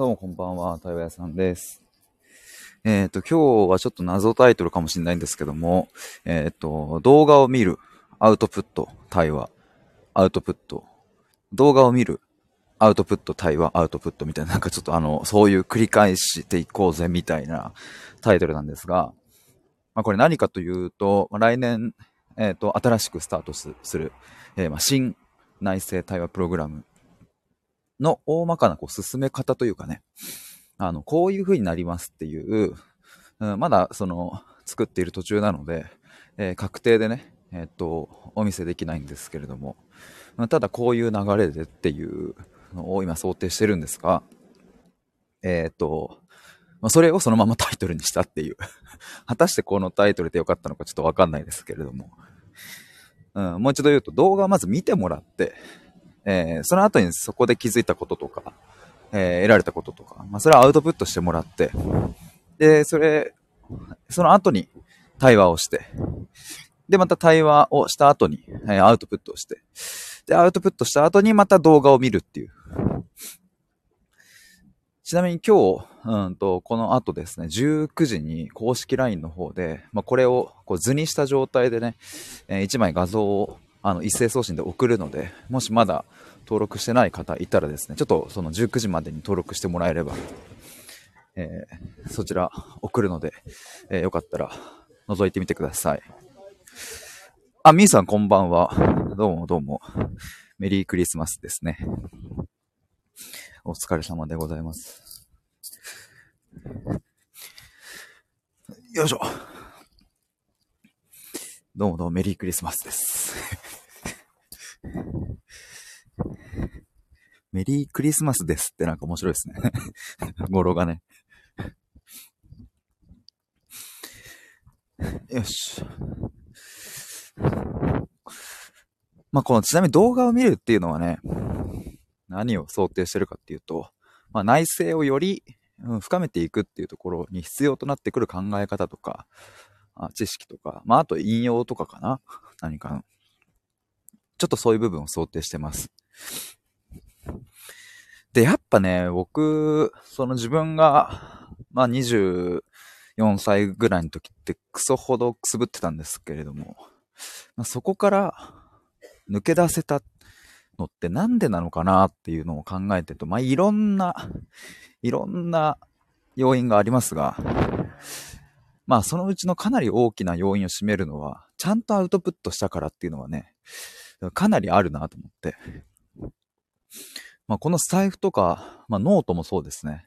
どうもこんばんは、対話屋さんです。えっ、と、今日はちょっと謎タイトルかもしれないんですけども、えっ、と、動画を見る、アウトプット、対話、アウトプット、動画を見る、アウトプット、対話、アウトプットみたいな、なんかちょっとあの、そういう繰り返していこうぜみたいなタイトルなんですが、まあこれ何かというと、まあ来年、えっ、と、新しくスタートすする、えーまあ新内政対話プログラムの大まかなこう進め方というかね、あの、こういう風になりますっていう、うんまだその、作っている途中なので、えー確定でね、えっ、と、お見せできないんですけれども、まただこういう流れでっていうのを今想定してるんですが、えっ、と、まあ、それをそのままタイトルにしたっていう。果たしてこのタイトルでよかったのかちょっとわかんないですけれども。うん、もう一度言うと動画をまず見てもらって、えーその後にそこで気づいたこととか、えー得られたこととか、まあ、それはアウトプットしてもらって、で、それ、その後に対話をして、で、また対話をした後に、えーアウトプットをして、で、アウトプットした後にまた動画を見るっていう。ちなみに今日、うんと、この後ですね、19時に公式 LINE の方で、まあ、これをこう図にした状態でね、え1枚画像をあの一斉送信で送るので、もしまだ登録してない方いたらですね、ちょっとその19時までに登録してもらえれば、えーそちら送るので、えーよかったら覗いてみてください。あ、みーさんこんばんは。どうもどうも。メリークリスマスですね。お疲れ様でございます。よいしょ。どうもどうもメリークリスマスです。メリークリスマスですってなんか面白いですね。語呂がね。よし。まあ、このちなみに動画を見るっていうのはね、何を想定してるかっていうと、まあ、内政をより、うん深めていくっていうところに必要となってくる考え方とか、あ知識とか、まあ、あと引用とかかな何かの。ちょっとそういう部分を想定してます。で、やっぱね、僕、その自分が、まあ24歳ぐらいの時ってクソほどくすぶってたんですけれども、まあ、そこから抜け出せたのってなんでなのかなっていうのを考えてると、まあいろんな、いろんな要因がありますが、まあそのうちのかなり大きな要因を占めるのは、ちゃんとアウトプットしたからっていうのはね、かなりあるなと思って。まあこのスタエフとか、まあノートもそうですね。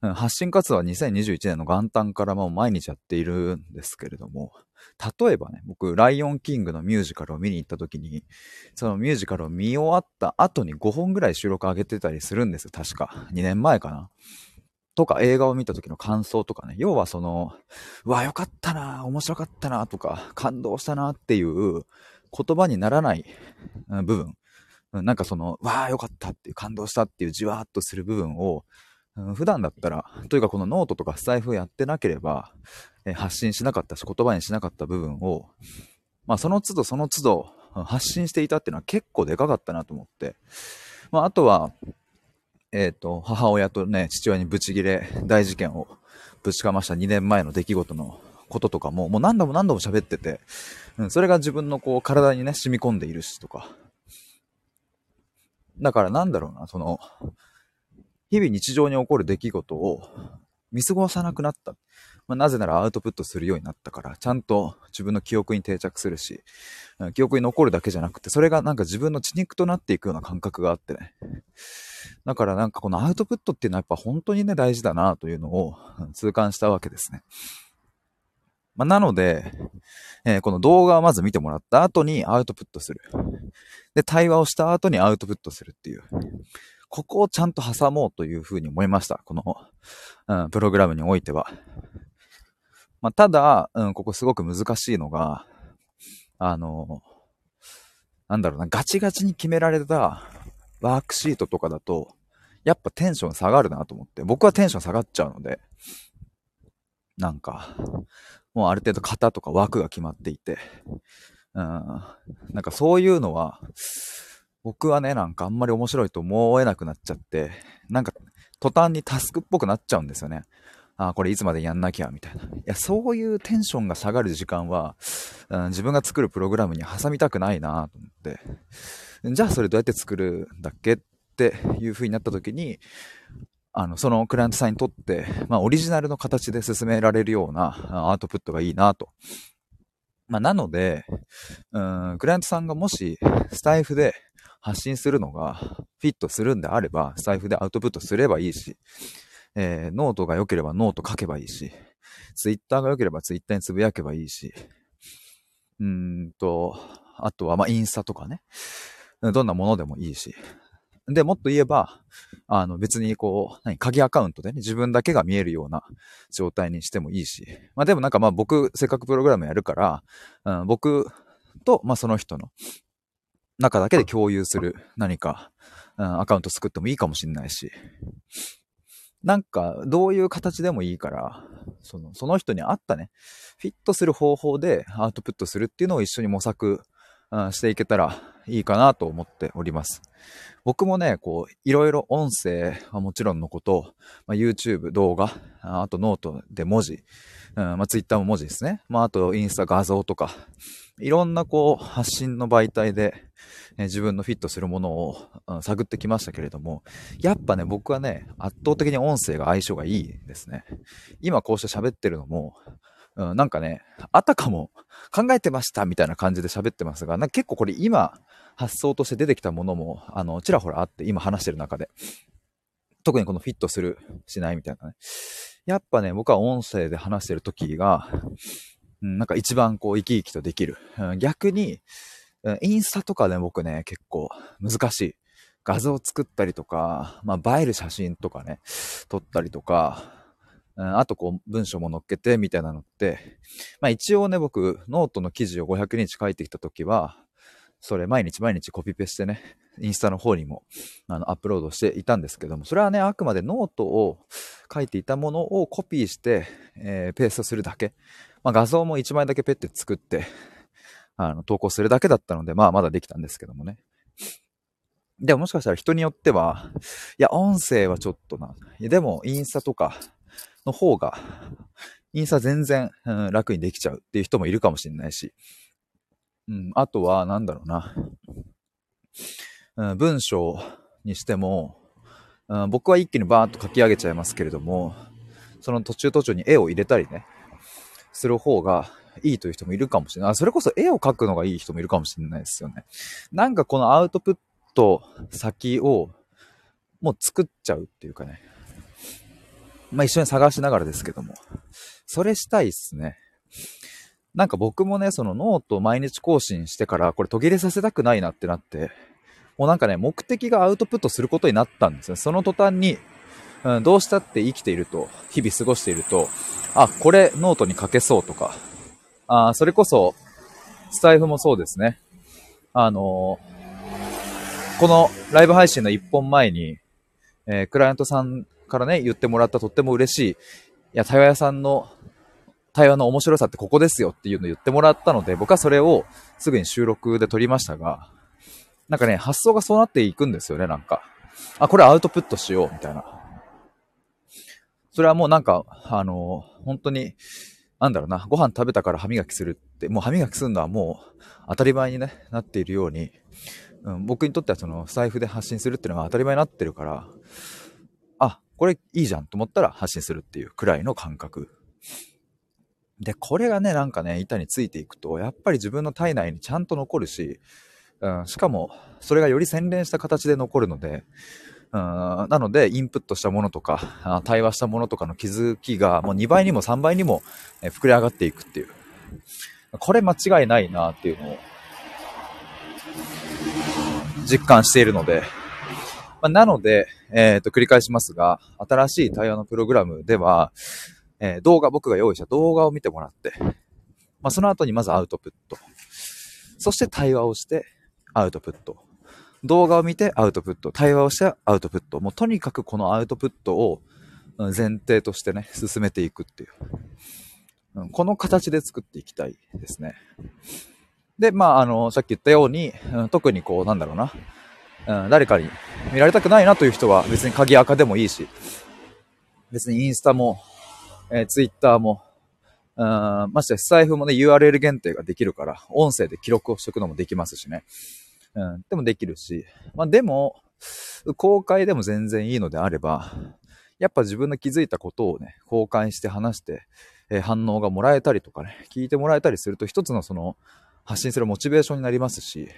発信活動は2021年の元旦からもう毎日やっているんですけれども、例えばね、僕、ライオンキングのミュージカルを見に行った時に、そのミュージカルを見終わった後に5本ぐらい収録上げてたりするんですよ、確か。2年前かな。とか映画を見た時の感想とかね。要はその、うわ、よかったな、面白かったな、とか、感動したなっていう言葉にならない部分。なんかその、わあ、よかったっていう、感動したっていうじわーっとする部分を、うん普段だったら、というかこのノートとかスタエフやってなければ、え発信しなかったし、言葉にしなかった部分を、まあその都度その都度発信していたっていうのは結構でかかったなと思って。まああとは、えっ、と、母親とね、父親にブチギレ大事件をぶちかました2年前の出来事のこととかも、もう何度も何度も喋ってて、うん、それが自分のこう体にね、染み込んでいるしとか。だからなんだろうな、その、日々日常に起こる出来事を見過ごさなくなった。まあ、なぜならアウトプットするようになったから、ちゃんと自分の記憶に定着するし、記憶に残るだけじゃなくて、それがなんか自分の血肉となっていくような感覚があってね。だからなんかこのアウトプットっていうのはやっぱ本当にね大事だなというのを痛感したわけですね。まあ、なので、えーこの動画をまず見てもらった後にアウトプットする。で、対話をした後にアウトプットするっていう。ここをちゃんと挟もうというふうに思いました。この、うん、プログラムにおいては。まあ、ただ、うん、ここすごく難しいのが、あの、なんだろうな、ガチガチに決められたワークシートとかだと、やっぱテンション下がるなと思って、僕はテンション下がっちゃうので、なんか、もうある程度型とか枠が決まっていて、うん、なんかそういうのは、僕はね、なんかあんまり面白いと思えなくなっちゃって、なんか途端にタスクっぽくなっちゃうんですよね。ああこれいつまでやんなきゃ、みたいな。いや、そういうテンションが下がる時間は、うん、自分が作るプログラムに挟みたくないなと思って。じゃあそれどうやって作るんだっけっていう風になった時に、あの、そのクライアントさんにとって、まあ、オリジナルの形で進められるようなアートプットがいいなと。まあ、なので、うん、クライアントさんがもし、スタエフで発信するのがフィットするんであれば、スタエフでアウトプットすればいいし、えー、ノートが良ければノート書けばいいし、ツイッターが良ければツイッターにつぶやけばいいし、うんと、あとは、まあ、インスタとかね。どんなものでもいいし。で、もっと言えば、あの別にこう、何、鍵アカウントでね、自分だけが見えるような状態にしてもいいし。まあでもなんかまあ僕、せっかくプログラムやるから、うん、僕と、まあその人の中だけで共有する何か、うん、アカウント作ってもいいかもしんないし。なんか、どういう形でもいいから、その、その人に合ったね、フィットする方法でアウトプットするっていうのを一緒に模索、うん、していけたらいいかなと思っております。僕もね、こう、いろいろ音声はもちろんのこと、まあ、YouTube 動画、あとノートで文字、うん、まあ、Twitter も文字ですね。まあ、あとインスタ画像とか、いろんなこう、発信の媒体で、え自分のフィットするものを、うん、探ってきましたけれども、やっぱね、僕はね、圧倒的に音声が相性がいいですね。今こうして喋ってるのも、うん、なんかね、あたかも考えてましたみたいな感じで喋ってますが、なんか結構これ今発想として出てきたものも、あの、ちらほらあって、今話してる中で。特にこのフィットする、しないみたいなね。やっぱね、僕は音声で話してる時が、うん、なんか一番こう生き生きとできる。うん、逆に、インスタとかで僕ね、結構難しい。画像作ったりとか、まあ、映える写真とかね、撮ったりとか、あとこう文章も載っけてみたいなのって、まあ一応ね、僕、ノートの記事を500日書いてきたときは、それ毎日毎日コピペしてね、インスタの方にもあのアップロードしていたんですけども、それはね、あくまでノートを書いていたものをコピーして、えー、ペーストするだけ。まあ、画像も1枚だけペッて作って、あの、投稿するだけだったので、まあまだできたんですけどもね。でももしかしたら人によっては、いや、音声はちょっとな。でも、インスタとかの方が、インスタ全然、うん、楽にできちゃうっていう人もいるかもしれないし。うん、あとは、なんだろうな。うん、文章にしても、うん、僕は一気にバーッと書き上げちゃいますけれども、その途中途中に絵を入れたりね、する方がいいという人もいるかもしれない。それこそ絵を描くのがいい人もいるかもしれないですよね。なんかこのアウトプット先をもう作っちゃうっていうかね。まあ一緒に探しながらですけども。それしたいっすね。なんか僕もね、そのノート毎日更新してからこれ途切れさせたくないなってなって、もうなんかね、目的がアウトプットすることになったんですよ。その途端に、うん、どうしたって生きていると、日々過ごしていると、あ、これノートに書けそうとか、あそれこそ、スタエフもそうですね。あのー、このライブ配信の1本前に、えー、クライアントさんからね、言ってもらったとっても嬉しい、いや、対話屋さんの対話の面白さってここですよっていうのを言ってもらったので、僕はそれをすぐに収録で撮りましたが、なんかね、発想がそうなっていくんですよね、なんか。あ、これアウトプットしよう、みたいな。それはもうなんか、あの、本当に、なんだろうな、ご飯食べたから歯磨きするって、もう歯磨きするのはもう当たり前に、ね、なっているように、うん、僕にとってはその財布で発信するっていうのが当たり前になってるから、これいいじゃんと思ったら発信するっていうくらいの感覚。で、これがね、なんかね、板についていくと、やっぱり自分の体内にちゃんと残るし、うん、しかも、それがより洗練した形で残るので、うんなので、インプットしたものとか、対話したものとかの気づきが、もう2倍にも3倍にも膨れ上がっていくっていう。これ間違いないなっていうのを、実感しているので、まあ、なので、えっ、と、繰り返しますが、新しい対話のプログラムでは、えー、動画、僕が用意した動画を見てもらって、まあ、その後にまずアウトプット。そして対話をしてアウトプット。動画を見てアウトプット、対話をしてアウトプット。もうとにかくこのアウトプットを前提としてね、進めていくっていう。うんこの形で作っていきたいですね。で、まあ、あの、さっき言ったように、特にこう、なんだろうな、うん、誰かに見られたくないなという人は別に鍵垢でもいいし、別にインスタも、えー、ツイッターも、うん、まして財布もね、URL 限定ができるから、音声で記録をしとくのもできますしね。うん、でもできるし、まあでも、公開でも全然いいのであれば、やっぱ自分の気づいたことをね、公開して話して、えー、反応がもらえたりとかね、聞いてもらえたりすると一つのその、発信するモチベーションになりますし、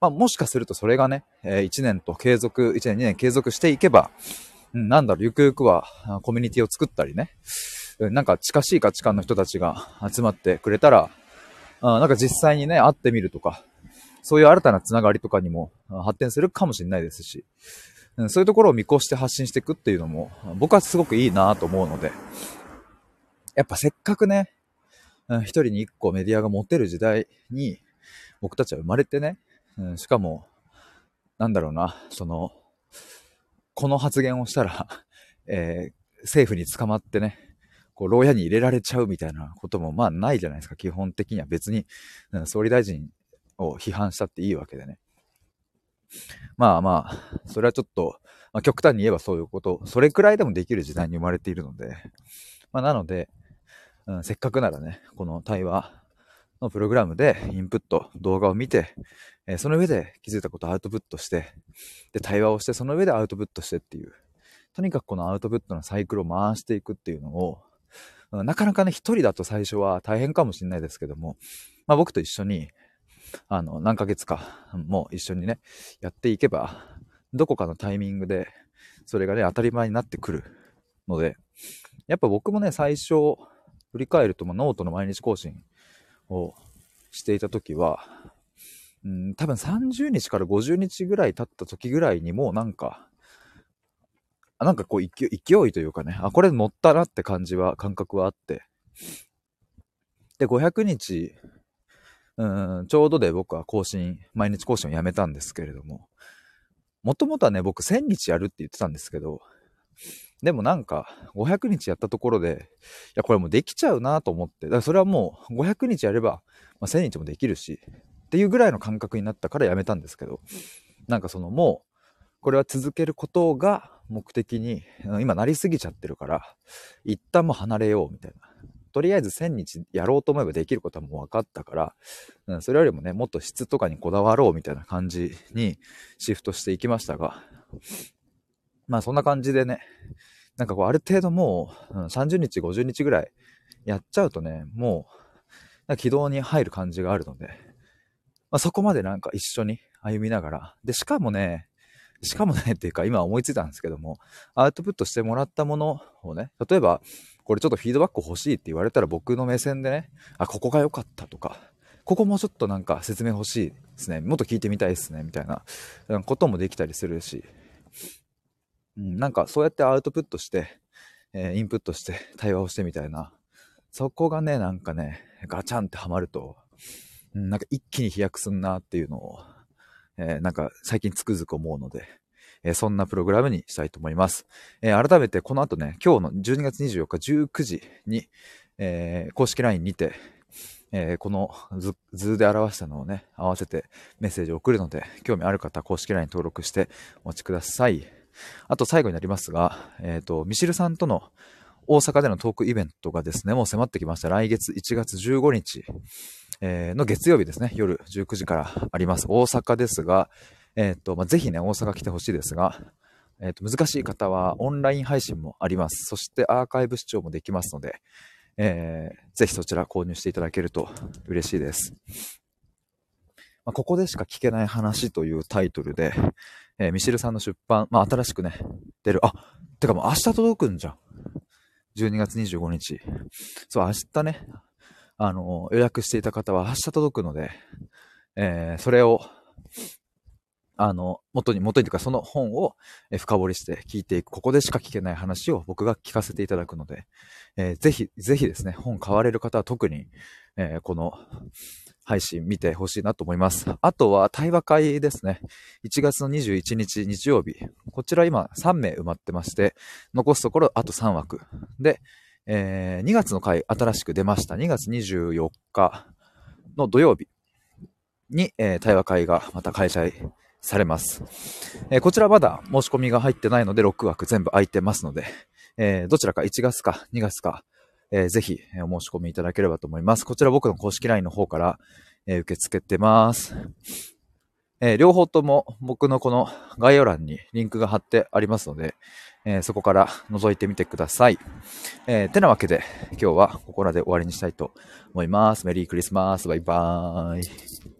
まあ、もしかするとそれがね、えー、1年と継続、1年2年継続していけば、うん、なんだろう、ゆくゆくはコミュニティを作ったりね、なんか近しい価値観の人たちが集まってくれたら、あなんか実際にね、会ってみるとか、そういう新たなつながりとかにも発展するかもしれないですし、うん、そういうところを見越して発信していくっていうのも、僕はすごくいいなと思うので、やっぱせっかくね、一人に一個メディアが持てる時代に、僕たちは生まれてね、うん、しかも、なんだろうな、その、この発言をしたら、えー、政府に捕まってね、こう、牢屋に入れられちゃうみたいなことも、まあないじゃないですか、基本的には別に、うん、総理大臣を批判したっていいわけでね。まあまあ、それはちょっと、まあ、極端に言えばそういうこと、それくらいでもできる時代に生まれているので、まあなので、うん、せっかくならね、この対話のプログラムでインプット、動画を見て、え、その上で気づいたことをアウトプットして、で、対話をして、その上でアウトプットしてっていう、とにかくこのアウトプットのサイクルを回していくっていうのを、なかなかね、一人だと最初は大変かもしれないですけども、まあ僕と一緒に、あの、何ヶ月かも一緒にね、やっていけば、どこかのタイミングで、それがね、当たり前になってくるので、やっぱ僕もね、最初、振り返ると、まあ、ノートの毎日更新をしていた時は、うん、多分30日から50日ぐらい経った時ぐらいにもうなんか、なんかこう勢いというかね、あ、これ乗ったなって感じは、感覚はあって。で、500日、うん、ちょうどで僕は更新、毎日更新をやめたんですけれども、もともとはね、僕1000日やるって言ってたんですけど、でもなんか、500日やったところで、いや、これもうできちゃうなと思って、だからそれはもう500日やれば、まあ、1000日もできるし、っていうぐらいの感覚になったからやめたんですけど、なんかそのもう、これは続けることが目的に、今なりすぎちゃってるから、一旦も離れようみたいな。とりあえず1000日やろうと思えばできることはもう分かったから、うん、それよりもね、もっと質とかにこだわろうみたいな感じにシフトしていきましたが、まあそんな感じでね、なんかこうある程度もう、うん、30日、50日ぐらいやっちゃうとね、もう、軌道に入る感じがあるので、まあ、そこまでなんか一緒に歩みながら、で、しかもね、しかもねっていうか今思いついたんですけども、アウトプットしてもらったものをね、例えば、これちょっとフィードバック欲しいって言われたら僕の目線でね、あ、ここが良かったとか、ここもちょっとなんか説明欲しいですね。もっと聞いてみたいですね。みたいなこともできたりするし、うん、なんかそうやってアウトプットして、えー、インプットして対話をしてみたいな、そこがね、なんかね、ガチャンってハマると、うん、なんか一気に飛躍すんなっていうのを、えー、なんか最近つくづく思うので、えー、そんなプログラムにしたいと思います。えー、改めてこの後ね、今日の12月24日19時に、え公式 LINE にて、えこの図図で表したのをね、合わせてメッセージを送るので、興味ある方は、公式 LINE 登録してお待ちください。あと最後になりますが、えっ、と、ミシルさんとの大阪でのトークイベントがですね、もう迫ってきました。来月1月15日、えー、の月曜日ですね、夜19時からあります。大阪ですが、えっ、ー、と、まあ、ぜひね、大阪来てほしいですが、えっ、と、難しい方はオンライン配信もあります。そしてアーカイブ視聴もできますので、えー、ぜひそちら購入していただけると嬉しいです。まあ、ここでしか聞けない話というタイトルで、えー、ミシルさんの出版、まあ、新しくね、出る。あ、てかもう明日届くんじゃん。12月25日。そう、明日ね、あの、予約していた方は明日届くので、えー、それを、あの、元に、元にというかその本を深掘りして聞いていく。ここでしか聞けない話を僕が聞かせていただくので、えー、ぜひ、ぜひですね、本買われる方は特に、えー、この配信見てほしいなと思います。あとは対話会ですね。1月の21日日曜日。こちら今3名埋まってまして、残すところあと3枠。で、えー、2月の回新しく出ました。2月24日の土曜日に、えー、対話会がまた開催されます。えー、こちらまだ申し込みが入ってないので6枠全部空いてますので、えー、どちらか1月か2月か、えー、ぜひお申し込みいただければと思います。こちら僕の公式 LINE の方から、え受け付けてます。え両方とも僕のこの概要欄にリンクが貼ってありますので、えそこから覗いてみてください。えてなわけで今日はここらで終わりにしたいと思います。メリークリスマス。バイバーイ。